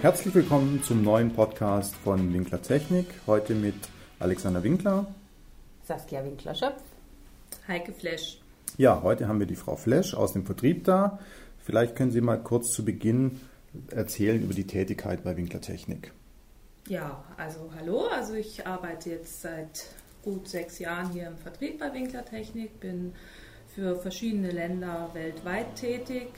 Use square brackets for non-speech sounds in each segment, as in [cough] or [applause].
Herzlich willkommen zum neuen Podcast von Winkler Technik. Heute mit Alexander Winkler, Saskia Winkler-Schöpf, Heike Flesch. Ja, heute haben wir die Frau Flesch aus dem Vertrieb da. Vielleicht können Sie mal kurz zu Beginn erzählen über die Tätigkeit bei Winkler Technik. Ja, also hallo, also ich arbeite jetzt seit gut sechs Jahren hier im Vertrieb bei Winkler Technik, bin für verschiedene Länder weltweit tätig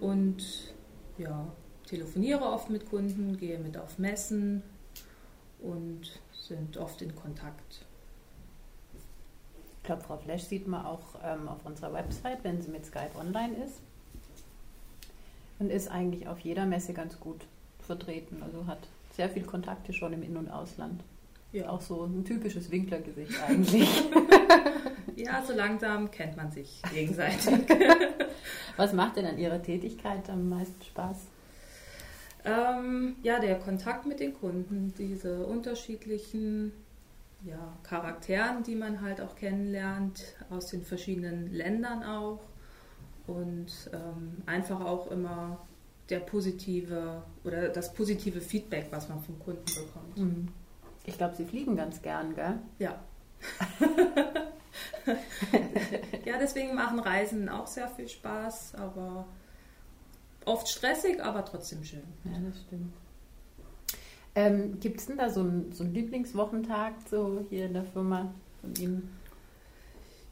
und ja, telefoniere oft mit Kunden, gehe mit auf Messen und sind oft in Kontakt. Ich glaube, Frau Flesch sieht man auch ähm, auf unserer Website, wenn sie mit Skype online ist. Und ist eigentlich auf jeder Messe ganz gut vertreten. Also hat sehr viel Kontakte schon im In- und Ausland. Ja. Auch so ein typisches Winklergesicht eigentlich. [laughs] [laughs] ja, so langsam kennt man sich [laughs] gegenseitig. Was macht denn an Ihrer Tätigkeit am meisten Spaß? Ähm, ja, der Kontakt mit den Kunden, diese unterschiedlichen ja, Charakteren, die man halt auch kennenlernt, aus den verschiedenen Ländern auch. Und ähm, einfach auch immer der positive oder das positive Feedback, was man vom Kunden bekommt. Mhm. Ich glaube, Sie fliegen ganz gern, gell? Ja. [laughs] [laughs] ja, deswegen machen Reisen auch sehr viel Spaß, aber oft stressig, aber trotzdem schön. Ja, das stimmt. Ähm, Gibt es denn da so einen, so einen Lieblingswochentag so hier in der Firma von Ihnen?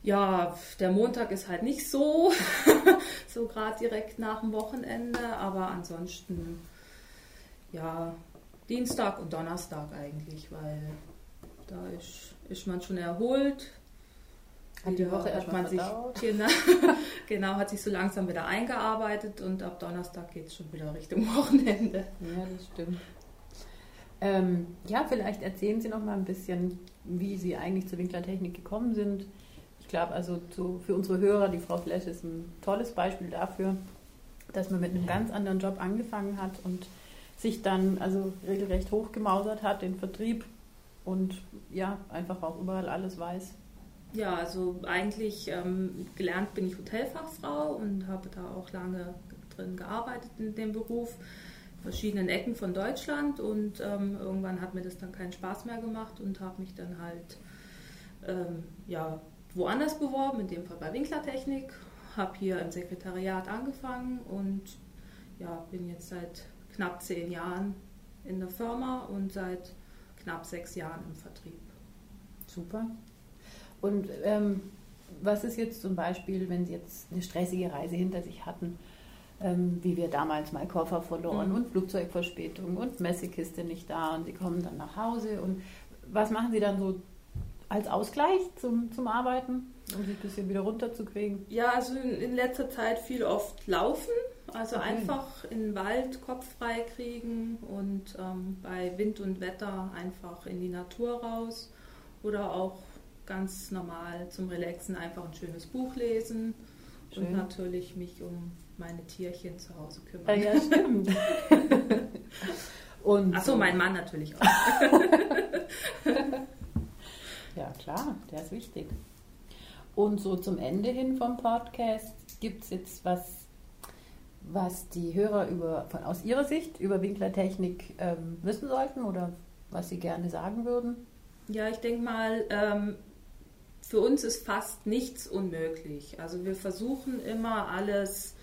Ja, der Montag ist halt nicht so, [laughs] so gerade direkt nach dem Wochenende, aber ansonsten ja, Dienstag und Donnerstag eigentlich, weil da ist, ist man schon erholt. Hat die Woche hat man sich [laughs] genau, genau, hat sich so langsam wieder eingearbeitet und ab Donnerstag geht es schon wieder Richtung Wochenende. Ja, das stimmt. Ähm, ja, vielleicht erzählen Sie noch mal ein bisschen, wie Sie eigentlich zur Winklertechnik gekommen sind. Ich glaube, also zu, für unsere Hörer, die Frau Flesch ist ein tolles Beispiel dafür, dass man mit einem ganz anderen Job angefangen hat und sich dann also regelrecht hochgemausert hat, den Vertrieb und ja, einfach auch überall alles weiß. Ja, also eigentlich ähm, gelernt bin ich Hotelfachfrau und habe da auch lange drin gearbeitet in dem Beruf verschiedenen Ecken von Deutschland und ähm, irgendwann hat mir das dann keinen Spaß mehr gemacht und habe mich dann halt ähm, ja, woanders beworben, in dem Fall bei Winklertechnik, habe hier im Sekretariat angefangen und ja, bin jetzt seit knapp zehn Jahren in der Firma und seit knapp sechs Jahren im Vertrieb. Super. Und ähm, was ist jetzt zum Beispiel, wenn Sie jetzt eine stressige Reise hinter sich hatten? ähm, wie wir damals mal Koffer verloren mhm. und Flugzeugverspätung und Messekiste nicht da und sie kommen dann nach Hause. Und was machen sie dann so als Ausgleich zum, zum Arbeiten, um sich ein bisschen wieder runterzukriegen? Ja, also in, letzter Zeit viel oft laufen. Also okay. einfach in den Wald Kopf frei kriegen und ähm, bei Wind und Wetter einfach in die Natur raus oder auch ganz normal zum Relaxen einfach ein schönes Buch lesen Schön. und natürlich mich um meine Tierchen zu Hause kümmern. Ja, stimmt. [laughs] und Achso, mein Mann natürlich auch. [laughs] ja, klar, der ist wichtig. Und so zum Ende hin vom Podcast gibt es jetzt was, was die Hörer über, von, aus ihrer Sicht über Winklertechnik ähm, wissen sollten oder was sie gerne sagen würden? Ja, ich denke mal, ähm, für uns ist fast nichts unmöglich. Also wir versuchen immer alles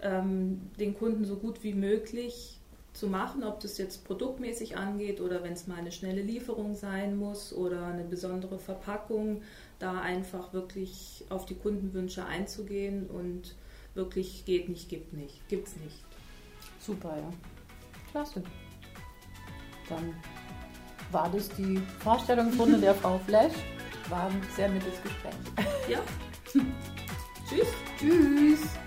ähm, den Kunden so gut wie möglich zu machen, ob das jetzt produktmäßig angeht oder wenn es mal eine schnelle Lieferung sein muss oder eine besondere Verpackung, da einfach wirklich auf die Kundenwünsche einzugehen und wirklich geht nicht, gibt nicht, gibt's nicht. Super, ja. Klasse. Dann war das die Vorstellungsrunde der Frau Flash. [laughs] War ein sehr nettes Gespräch. Ja. [laughs] Tschüss. Tschüss.